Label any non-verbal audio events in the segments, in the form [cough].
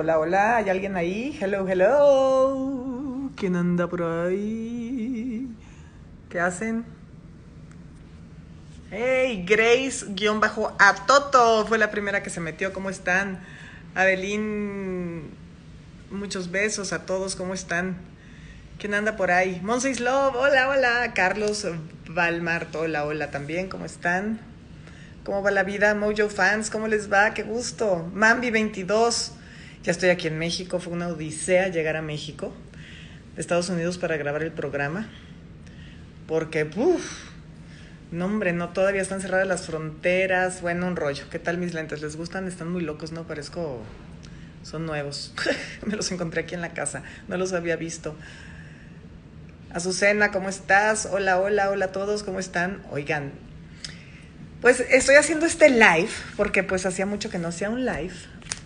Hola, hola, ¿hay alguien ahí? Hello, hello. ¿Quién anda por ahí? ¿Qué hacen? Hey, Grace-a Toto fue la primera que se metió. ¿Cómo están? Adelín, muchos besos a todos. ¿Cómo están? ¿Quién anda por ahí? Monseis Love, hola, hola. Carlos Valmart, hola, hola también. ¿Cómo están? ¿Cómo va la vida? Mojo fans, ¿cómo les va? Qué gusto. Mambi 22. Ya estoy aquí en México, fue una odisea llegar a México, de Estados Unidos para grabar el programa, porque, uff, no hombre, no, todavía están cerradas las fronteras, bueno, un rollo. ¿Qué tal mis lentes? ¿Les gustan? Están muy locos, ¿no? Parezco, son nuevos. [laughs] Me los encontré aquí en la casa, no los había visto. Azucena, ¿cómo estás? Hola, hola, hola a todos, ¿cómo están? Oigan, pues estoy haciendo este live, porque pues hacía mucho que no hacía un live,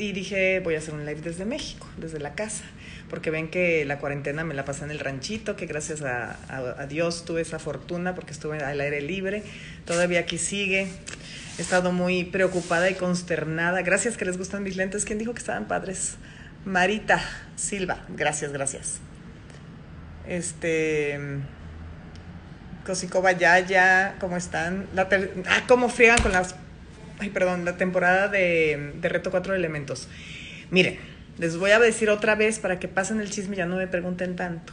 y dije, voy a hacer un live desde México, desde la casa, porque ven que la cuarentena me la pasé en el ranchito, que gracias a, Dios tuve esa fortuna porque estuve al aire libre, todavía aquí sigue. He estado muy preocupada y consternada. Gracias que les gustan mis lentes. ¿Quién dijo que estaban padres? Marita Silva. Gracias, gracias. Este. Cosico Yaya, ¿cómo están? La ah, ¿cómo friegan con las ay, perdón, la temporada de, de Reto Cuatro Elementos. Miren, les voy a decir otra vez para que pasen el chisme y ya no me pregunten tanto.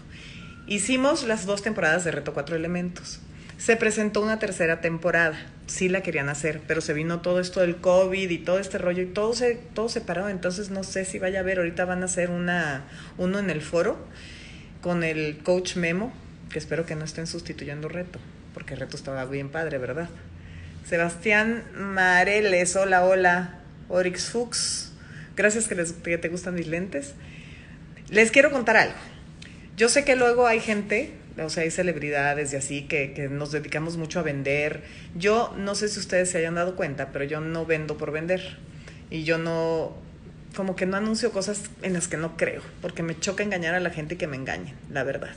Hicimos las dos temporadas de Reto Cuatro Elementos. Se presentó una tercera temporada. Sí la querían hacer, pero se vino todo esto del COVID y todo este rollo y todo se, todo se paró. Entonces no sé si vaya a haber. Ahorita van a hacer una, uno en el foro con el coach Memo, que espero que no estén sustituyendo Reto, porque Reto estaba bien padre, ¿verdad? Sebastián Mareles, hola, hola. Orix Fuchs, gracias que, les, que te gustan mis lentes. Les quiero contar algo. Yo sé que luego hay gente, o sea, hay celebridades y así, que, que, nos dedicamos mucho a vender. Yo no sé si ustedes se hayan dado cuenta, pero yo no vendo por vender. Y yo no, como que no anuncio cosas en las que no creo, porque me choca engañar a la gente que me engañen, la verdad.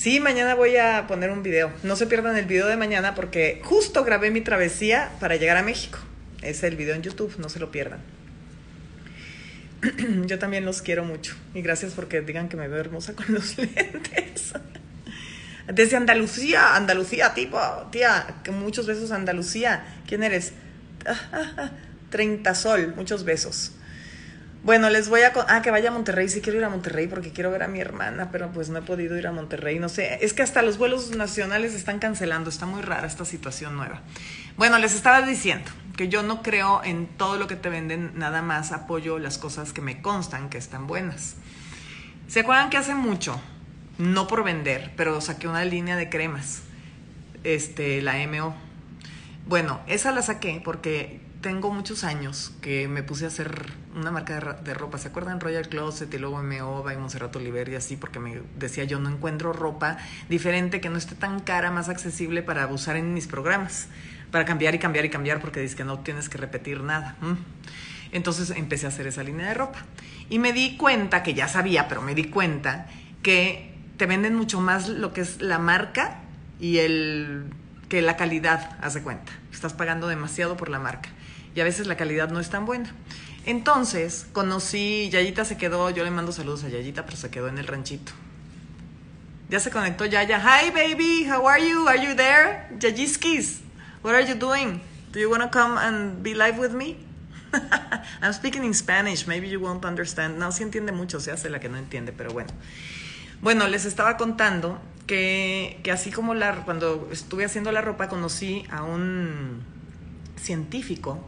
Sí, mañana voy a poner un video. No se pierdan el video de mañana porque justo grabé mi travesía para llegar a México. Es el video en YouTube, no se lo pierdan. [clears throat] Yo también los quiero mucho y gracias porque digan que me veo hermosa con los [laughs] lentes. Desde Andalucía, Andalucía, tipo, tía, que muchos besos Andalucía. ¿Quién eres? 30 Sol, muchos besos. Bueno, les voy a... Ah, que vaya a Monterrey. Sí quiero ir a Monterrey porque quiero ver a mi hermana, pero pues no he podido ir a Monterrey. No sé, es que hasta los vuelos nacionales están cancelando. Está muy rara esta situación nueva. Bueno, les estaba diciendo que yo no creo en todo lo que te venden, nada más apoyo las cosas que me constan que están buenas. ¿Se acuerdan que hace mucho, no por vender, pero saqué una línea de cremas, este, la MO? Bueno, esa la saqué porque tengo muchos años que me puse a hacer una marca de, ropa. ¿Se acuerdan? Royal Closet y luego Meoba y Monserrat Oliver y así, porque me decía yo no encuentro ropa diferente que no esté tan cara, más accesible para usar en mis programas. Para cambiar y cambiar y cambiar, porque dices que no tienes que repetir nada. Entonces empecé a hacer esa línea de ropa. Y me di cuenta, que ya sabía, pero me di cuenta, que te venden mucho más lo que es la marca y el que la calidad, haz de cuenta. Estás pagando demasiado por la marca y a veces la calidad no es tan buena. Entonces, conocí, Yayita se quedó, yo le mando saludos a Yayita, pero se quedó en el ranchito. Ya se conectó Yaya. Hi baby, how are you? Are you there? Yayiskis, what are you doing? Do you want to come and be live with me? [laughs] I'm speaking in Spanish, maybe you won't understand. No, sí entiende mucho, se hace la que no entiende, pero bueno. Bueno, les estaba contando que, que así como la, cuando estuve haciendo la ropa conocí a un científico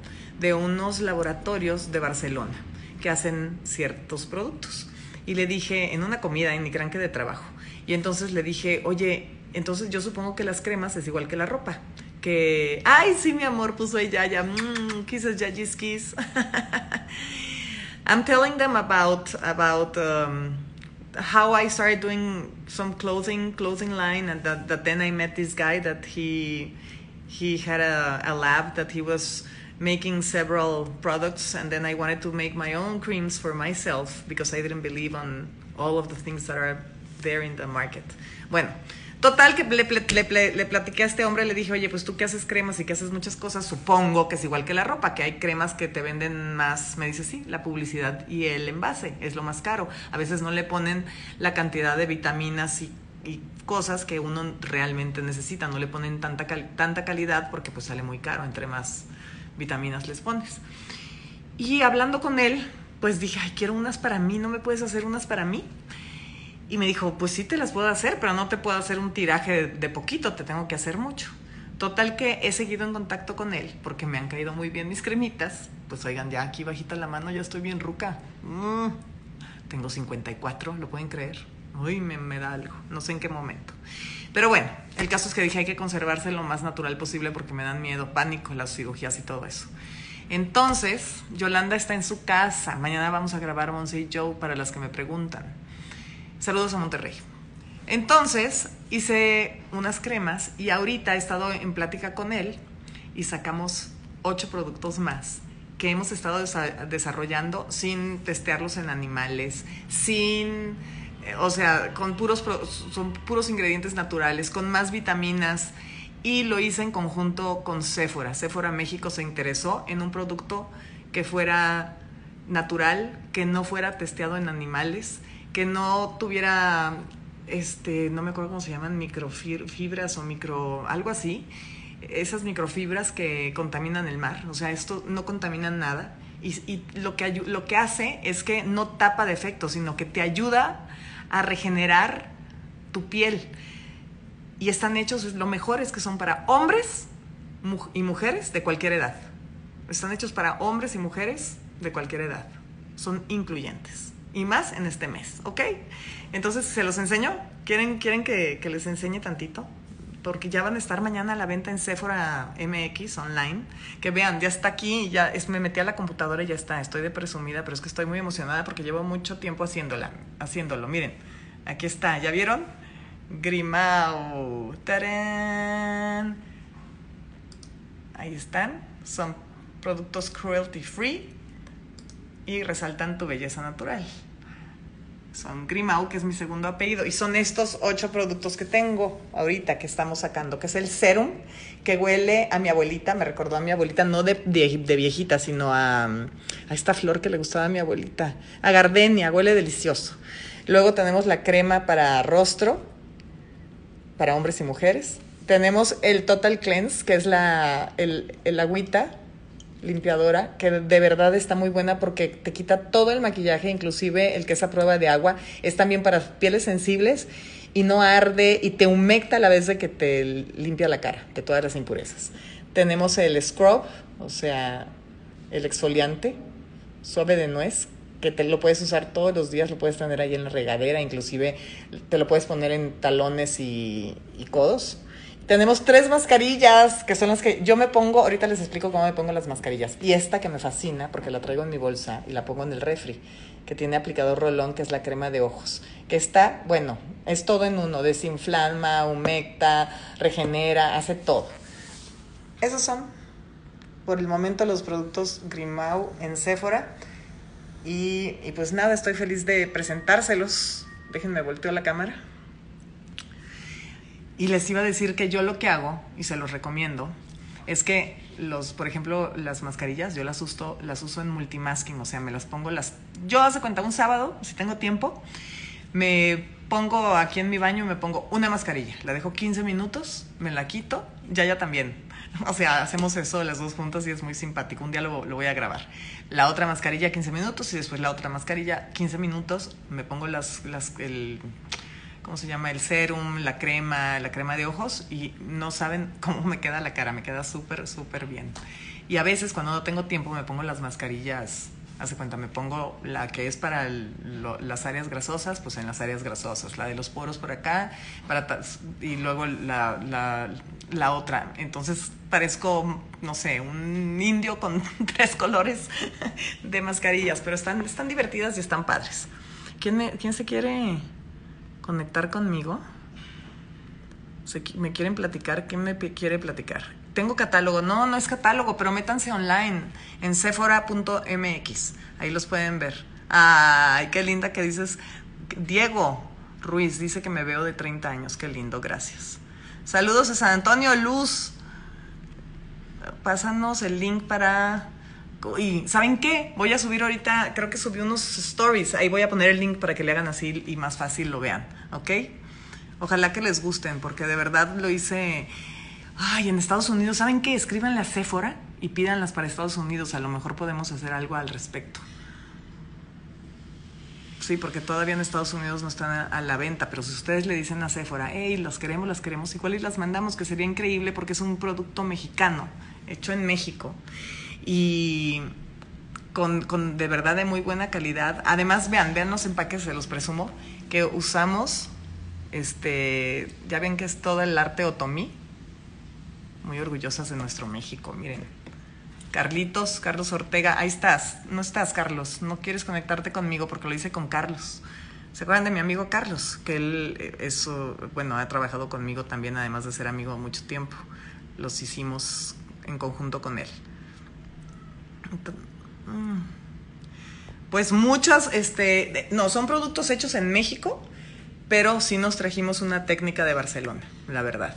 de unos laboratorios de Barcelona que hacen ciertos productos. Y le dije, en una comida, en mi cranque de trabajo, y entonces le dije, oye, entonces yo supongo que las cremas es igual que la ropa. Que, ay, sí, mi amor, puso ella ya, mmm, kisses, yayis, kiss. [laughs] I'm telling them about, about um, how I started doing some clothing, clothing line, and that, that then I met this guy that he, he had a, a lab that he was making several products and then I wanted to make my own creams for myself because I didn't believe on all of the things that are there in the market. Bueno, total que le, le, le, platiqué a este hombre, le dije, oye, pues tú que haces cremas y que haces muchas cosas, supongo que es igual que la ropa, que hay cremas que te venden más, me dice, sí, la publicidad y el envase es lo más caro. A veces no le ponen la cantidad de vitaminas y y cosas que uno realmente necesita. No le ponen tanta, tanta calidad porque pues sale muy caro, entre más vitaminas les pones. Y hablando con él, pues dije, ay, quiero unas para mí, ¿no me puedes hacer unas para mí? Y me dijo, pues sí te las puedo hacer, pero no te puedo hacer un tiraje de, poquito, te tengo que hacer mucho. Total que he seguido en contacto con él porque me han caído muy bien mis cremitas. Pues oigan, ya aquí bajita la mano, ya estoy bien ruca. Mm, tengo 54, ¿lo pueden creer? Uy, me, me da algo, no sé en qué momento. Pero bueno, el caso es que dije hay que conservarse lo más natural posible porque me dan miedo, pánico, las cirugías y todo eso. Entonces, Yolanda está en su casa. Mañana vamos a grabar Monse y Joe para las que me preguntan. Saludos a Monterrey. Entonces, hice unas cremas y ahorita he estado en plática con él y sacamos ocho productos más que hemos estado desarrollando sin testearlos en animales, sin o sea, con puros, son puros ingredientes naturales, con más vitaminas. Y lo hice en conjunto con Sephora. Sephora México se interesó en un producto que fuera natural, que no fuera testeado en animales, que no tuviera, este, no me acuerdo cómo se llaman, microfibras o micro, algo así. Esas microfibras que contaminan el mar. O sea, esto no contamina nada. Y, y lo, que, lo que hace es que no tapa defectos, sino que te ayuda a regenerar tu piel. Y están hechos, lo mejor es que son para hombres y mujeres de cualquier edad. Están hechos para hombres y mujeres de cualquier edad. Son incluyentes. Y más en este mes, ¿ok? Entonces, ¿se los enseño? ¿Quieren, quieren que, que les enseñe tantito? Porque ya van a estar mañana a la venta en Sephora MX online. Que vean, ya está aquí, ya es, me metí a la computadora y ya está. Estoy de presumida, pero es que estoy muy emocionada porque llevo mucho tiempo haciéndola, haciéndolo. Miren, aquí está, ¿ya vieron? Grimao. ¡Tarán! Ahí están. Son productos cruelty free y resaltan tu belleza natural son Grimau, que es mi segundo apellido. Y son estos ocho productos que tengo ahorita que estamos sacando, que es el serum, que huele a mi abuelita, me recordó a mi abuelita, no de, de, viejita, sino a, a, esta flor que le gustaba a mi abuelita, a gardenia, huele delicioso. Luego tenemos la crema para rostro, para hombres y mujeres. Tenemos el Total Cleanse, que es la, el, el agüita limpiadora que de verdad está muy buena porque te quita todo el maquillaje, inclusive el que es a prueba de agua. Es también para pieles sensibles y no arde y te humecta a la vez de que te limpia la cara de todas las impurezas. Tenemos el scrub, o sea, el exfoliante suave de nuez, que te lo puedes usar todos los días, lo puedes tener ahí en la regadera, inclusive te lo puedes poner en talones y, y codos tenemos tres mascarillas, que son las que yo me pongo, ahorita les explico cómo me pongo las mascarillas. Y esta que me fascina, porque la traigo en mi bolsa y la pongo en el refri, que tiene aplicador rolón, que es la crema de ojos. Que está, bueno, es todo en uno, desinflama, humecta, regenera, hace todo. Esos son, por el momento, los productos Grimau en Sephora. Y, y pues nada, estoy feliz de presentárselos. Déjenme volteo la cámara. Y les iba a decir que yo lo que hago, y se los recomiendo, es que los, por ejemplo, las mascarillas, yo las uso, las uso en multimasking, o sea, me las pongo las... Yo hace cuenta, un sábado, si tengo tiempo, me pongo aquí en mi baño, me pongo una mascarilla, la dejo 15 minutos, me la quito, ya ya también. [laughs] O sea, hacemos eso las dos juntas y es muy simpático. Un día lo, lo, voy a grabar. La otra mascarilla 15 minutos y después la otra mascarilla 15 minutos. Me pongo las, las el, ¿cómo se llama? El serum, la crema, la crema de ojos y no saben [laughs] cómo me queda la cara, me queda súper, súper bien. Y a veces cuando no tengo tiempo me pongo las mascarillas, hace cuenta, me pongo la que es para las áreas grasosas, pues en las áreas grasosas, la de los poros por acá, para, y luego la, otra. Entonces parezco, no sé, un indio con [laughs] tres colores de mascarillas, pero están, están divertidas y están padres. ¿Quién, ¿Quién se quiere conectar conmigo. me quieren platicar, ¿quién me quiere platicar? Tengo catálogo, no, no es catálogo, pero métanse online en sephora.mx, ahí los pueden ver. Ay, qué linda que dices, Diego, Ruiz dice que me veo de 30 años. Qué lindo, gracias. Saludos a San Antonio Luz. Pásanos el link para... Y ¿saben qué? Voy a subir ahorita, creo que subí unos stories. Ahí voy a poner el link para que le hagan así y más fácil lo vean. ¿Ok? Ojalá que les gusten, porque de verdad lo hice... Ay, en Estados Unidos, ¿saben qué? Escríbanle a Sephora y pídanlas para Estados Unidos. A lo mejor podemos hacer algo al respecto. Sí, porque todavía en Estados Unidos no están a, la venta, pero si ustedes le dicen a Sephora, hey, las queremos, las queremos, igual y las mandamos, que sería increíble porque es un producto mexicano, hecho en México. Y con, con de verdad de muy buena calidad. Además, vean, vean los empaques, se los presumo, que usamos, este, ya ven que es todo el arte otomí. Muy orgullosas de nuestro México, miren. Carlitos, Carlos Ortega, ahí estás. No estás, Carlos. No quieres conectarte conmigo porque lo hice con Carlos. ¿Se acuerdan de mi amigo Carlos? Que él, eh, eso, bueno, ha trabajado conmigo también, además de ser amigo mucho tiempo. Los hicimos en conjunto con él. Mm. Pues muchas, este, no, son productos hechos en México, pero sí nos trajimos una técnica de Barcelona, la verdad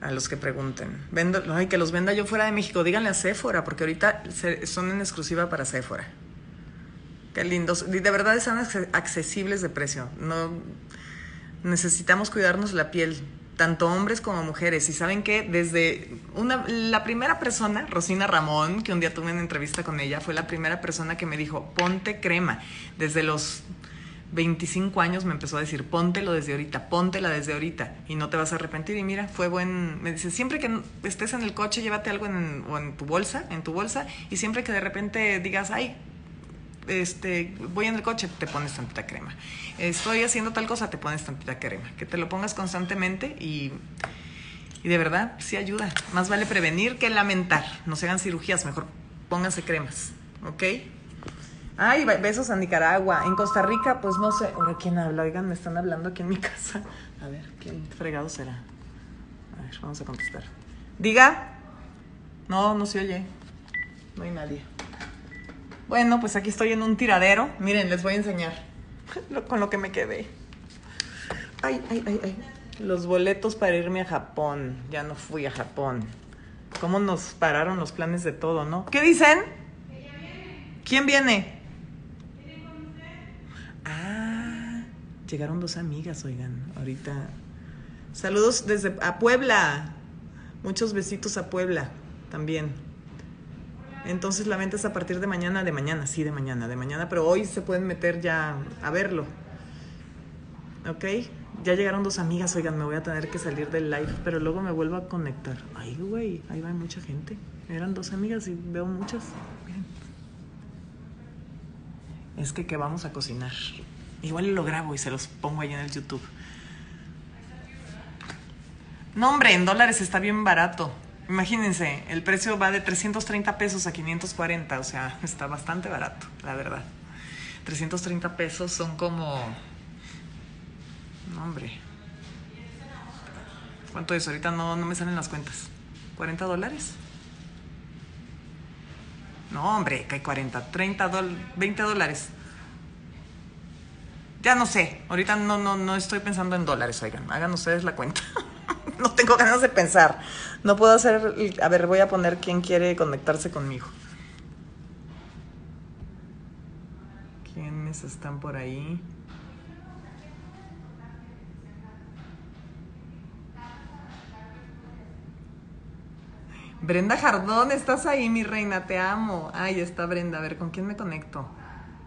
a los que pregunten. Vendo, ay, que los venda yo fuera de México. Díganle a Sephora, porque ahorita son en exclusiva para Sephora. Qué lindos. De verdad están accesibles de precio. No necesitamos cuidarnos la piel, tanto hombres como mujeres. Y saben que desde una, la primera persona, Rosina Ramón, que un día tuve una entrevista con ella, fue la primera persona que me dijo, ponte crema. Desde los 25 años me empezó a decir, póntelo desde ahorita, póntela desde ahorita y no te vas a arrepentir. Y mira, fue buen, me dice, siempre que estés en el coche, llévate algo en, o en tu bolsa, en tu bolsa, y siempre que de repente digas, ay, este, voy en el coche, te pones tantita crema. Estoy haciendo tal cosa, te pones tantita crema. Que te lo pongas constantemente y, de verdad, sí ayuda. Más vale prevenir que lamentar. No se hagan cirugías, mejor pónganse cremas, ¿ok? Ay, besos a Nicaragua. En Costa Rica, pues no sé. Ahora, ¿quién habla? Oigan, me están hablando aquí en mi casa. A ver, ¿quién fregado será? A ver, vamos a contestar. Diga. No, no se oye. No hay nadie. Bueno, pues aquí estoy en un tiradero. Miren, les voy a enseñar [laughs] con lo que me quedé. Ay, ay, ay, ay. Los boletos para irme a Japón. Ya no fui a Japón. ¿Cómo nos pararon los planes de todo, no? ¿Qué dicen? ¿Quién viene? Llegaron dos amigas, oigan, ahorita. Saludos desde a Puebla. Muchos besitos a Puebla también. Entonces la venta es a partir de mañana, de mañana, sí, de mañana, de mañana, pero hoy se pueden meter ya a verlo. ¿Ok? Ya llegaron dos amigas, oigan, me voy a tener que salir del live, pero luego me vuelvo a conectar. Ay, güey, ahí va mucha gente. Eran dos amigas y veo muchas. Miren. Es que, ¿qué vamos a cocinar? Igual lo grabo y se los pongo ahí en el YouTube. No, hombre, en dólares está bien barato. Imagínense, el precio va de 330 pesos a 540, o sea, [laughs] está bastante barato, la verdad. 330 pesos son como... No, hombre. ¿Cuánto es? Ahorita no, no me salen las cuentas. ¿40 dólares? No, hombre, que hay 40, 30, 20 dólares. Ya no sé, ahorita no, no, no estoy pensando en dólares, oigan, hagan ustedes la cuenta. [laughs] [laughs] no tengo ganas de pensar. No puedo hacer, a ver, voy a poner quién quiere conectarse conmigo. ¿Quiénes están por ahí? Brenda Jardón, estás ahí, mi reina, te amo. Ay, está Brenda, a ver, ¿con quién me conecto?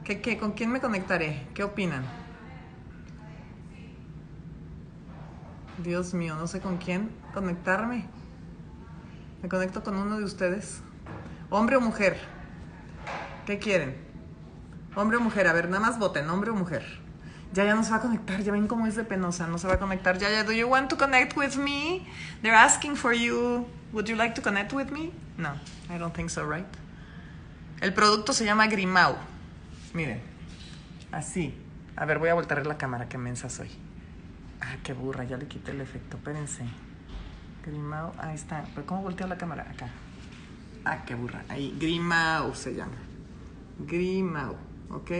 ¿Qué, qué? ¿Con quién me conectaré? ¿Qué opinan? Dios mío, no sé con quién conectarme. Me conecto con uno de ustedes. ¿Hombre o mujer? ¿Qué quieren? ¿Hombre o mujer? A ver, nada más voten, hombre o mujer. Ya ya no se va a conectar, ya ven cómo es de penosa, no se va a conectar. Ya ya, do you want to connect with me? They're asking for you. Would you like to connect with me? No, I don't think so, right? El producto se llama Grimau. Miren, así. A ver, voy a voltar la cámara, qué mensa soy. Ah, qué burra, ya le quité el efecto. Espérense. Grimao, ahí está. ¿Pero cómo volteo la cámara? Acá. Ah, qué burra. Ahí, Grimao se llama. Grimao, ¿ok?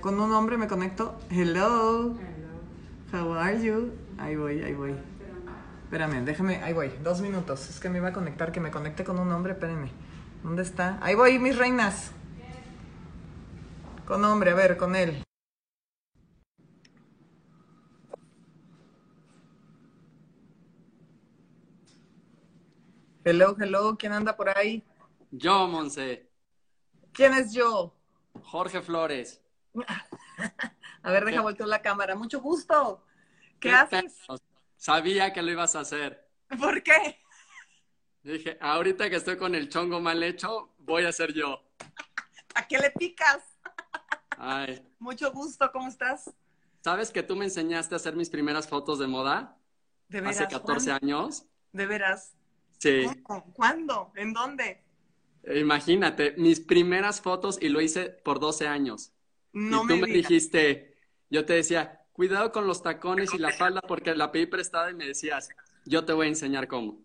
Con un hombre me conecto. Hello. How are you? Ahí voy, ahí voy. Espérame, déjame, ahí voy. Dos minutos. Es que me iba a conectar, que me conecte con un hombre, espérenme. ¿Dónde está? Ahí voy, mis reinas. Con hombre, a ver, con él. Hello, hello, ¿quién anda por ahí? Yo, Monse. ¿Quién es yo? Jorge Flores. [laughs] a ver, deja voltear la cámara. Mucho gusto. ¿Qué, haces? Sabía que lo ibas a hacer. ¿Por qué? Dije, ahorita que estoy con el chongo mal hecho, voy a ser yo. ¿A qué le picas? Ay. Mucho gusto, ¿cómo estás? ¿Sabes que tú me enseñaste a hacer mis primeras fotos de moda? ¿De veras? Hace 14 años. ¿De veras? Sí. ¿Cuándo? ¿En dónde? Imagínate, mis primeras fotos y lo hice por 12 años. No y tú me, dijiste, yo te decía, cuidado con los tacones y la [laughs] falda porque la pedí prestada y me decías, yo te voy a enseñar cómo.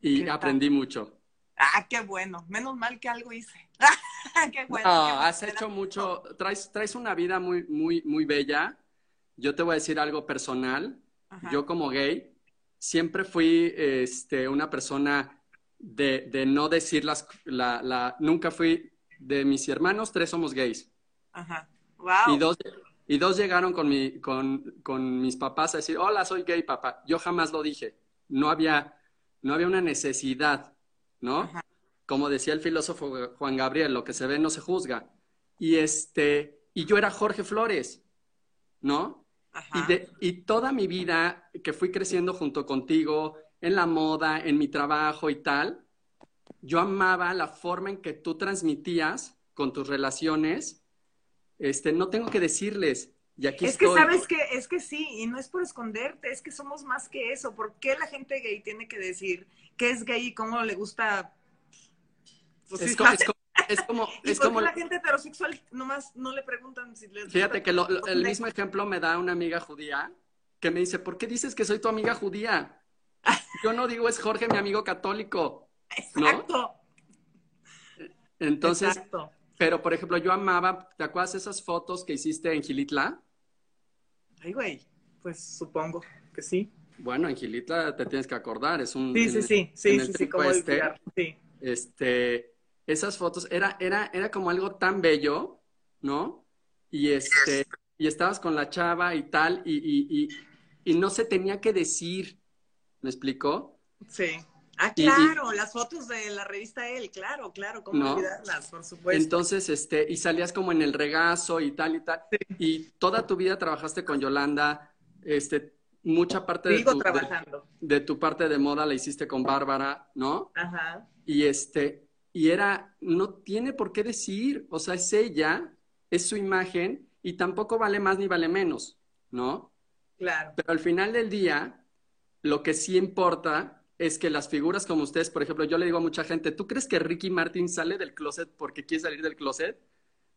Y aprendí mucho. Ah, qué bueno. Menos mal que algo hice. [laughs] qué bueno. No, has hecho mucho. Traes, traes una vida muy, muy, muy bella. Yo te voy a decir algo personal. Yo como gay siempre fui este, una persona de, de no decir las, la, la, nunca fui, de mis hermanos, tres somos gays. Ajá. Wow. Y dos, y dos llegaron con, mi, con, con mis papás a decir, hola, soy gay, papá. Yo jamás lo dije. No había, no había una necesidad, ¿no? Como decía el filósofo Juan Gabriel, lo que se ve no se juzga. Y este, y yo era Jorge Flores, ¿no? Y, toda mi vida que fui creciendo junto contigo, en la moda, en mi trabajo y tal, yo amaba la forma en que tú transmitías con tus relaciones. Este, no tengo que decirles, y aquí es que sabes que es que sí, y no es por esconderte, es que somos más que eso. ¿Por qué la gente gay tiene que decir qué es gay y cómo le gusta? Pues es, es como, [laughs] es como la gente heterosexual nomás no le preguntan si les Fíjate que el mismo ejemplo me da una amiga judía que me dice, ¿por qué dices que soy tu amiga judía? [laughs] Yo no digo es Jorge, mi amigo católico. Exacto. Entonces, pero por ejemplo, yo amaba, ¿te acuerdas esas fotos que hiciste en Gilitla? Ay, güey, pues supongo que sí. Bueno, en Gilitla te tienes que acordar, es un... Sí, sí, sí, sí, sí, sí, como este, sí. Este, esas fotos, era, era, era como algo tan bello, ¿no? Y este, y estabas con la chava y tal, y, y, y, y no se tenía que decir, ¿me explicó? Sí. Ah, claro, las fotos de la revista él, claro, claro, cómo ¿no? olvidarlas, por supuesto. Entonces, este, y salías como en el regazo y tal y tal. Y toda tu vida trabajaste con Yolanda, este, mucha parte de tu, trabajando. De, de, tu parte de moda la hiciste con Bárbara, ¿no? Ajá. Y este, y era, no tiene por qué decir, o sea, es ella, es su imagen y tampoco vale más ni vale menos, ¿no? Claro. Pero al final del día, lo que sí importa es que las figuras como ustedes, por ejemplo, yo le digo a mucha gente, ¿tú crees que Ricky Martin sale del closet porque quiere salir del closet?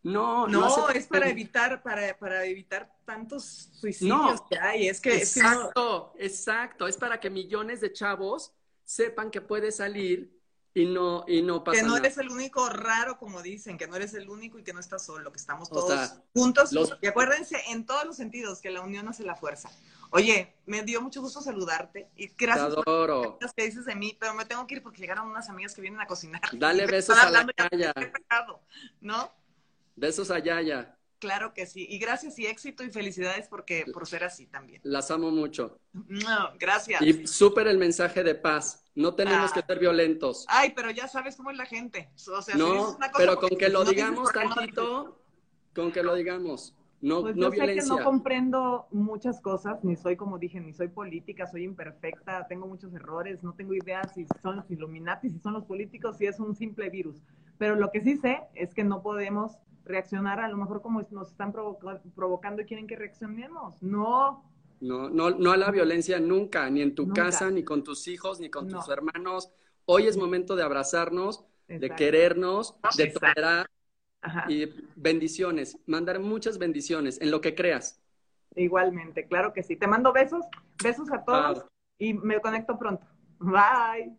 No, no, no es para evitar, para, para, evitar tantos suicidios que hay. Es que, exacto, exacto. Es para que millones de chavos sepan que puede salir y no, y no pasa Que no nada. eres el único raro, como dicen, que no eres el único y que no estás solo, que estamos todos juntos. Y acuérdense, en todos los sentidos, que la unión hace la fuerza. Oye, me dio mucho gusto saludarte y gracias por las que dices de mí, pero me tengo que ir porque llegaron unas amigas que vienen a cocinar. Dale [laughs] besos a la Yaya. ¿No? Besos a Yaya. Claro que sí. Y gracias y éxito y felicidades porque por ser así también. Las amo mucho. No, gracias. Y súper el mensaje de paz. No tenemos Ah. que ser violentos. Ay, pero ya sabes cómo es la gente. O sea, si No, dices una cosa pero con que lo no digamos tantito, con que lo digamos. No, Pues no yo sé que violencia. no comprendo muchas cosas, ni soy, como dije, ni soy política, soy imperfecta, tengo muchos errores, no tengo idea si son los Illuminati, si son los políticos, si es un simple virus. Pero lo que sí sé es que no podemos reaccionar a lo mejor como nos están provoca- provocando y quieren que reaccionemos. No, No, no, no a la violencia nunca, ni en tu Nunca. casa, ni con tus hijos, ni con tus No. hermanos. Hoy es momento de abrazarnos, de querernos, de Exacto. tolerar Ajá. y bendiciones. Mandar muchas bendiciones en lo que creas. igualmente, claro que sí. Te mando besos, besos a todos y me conecto pronto. Bye.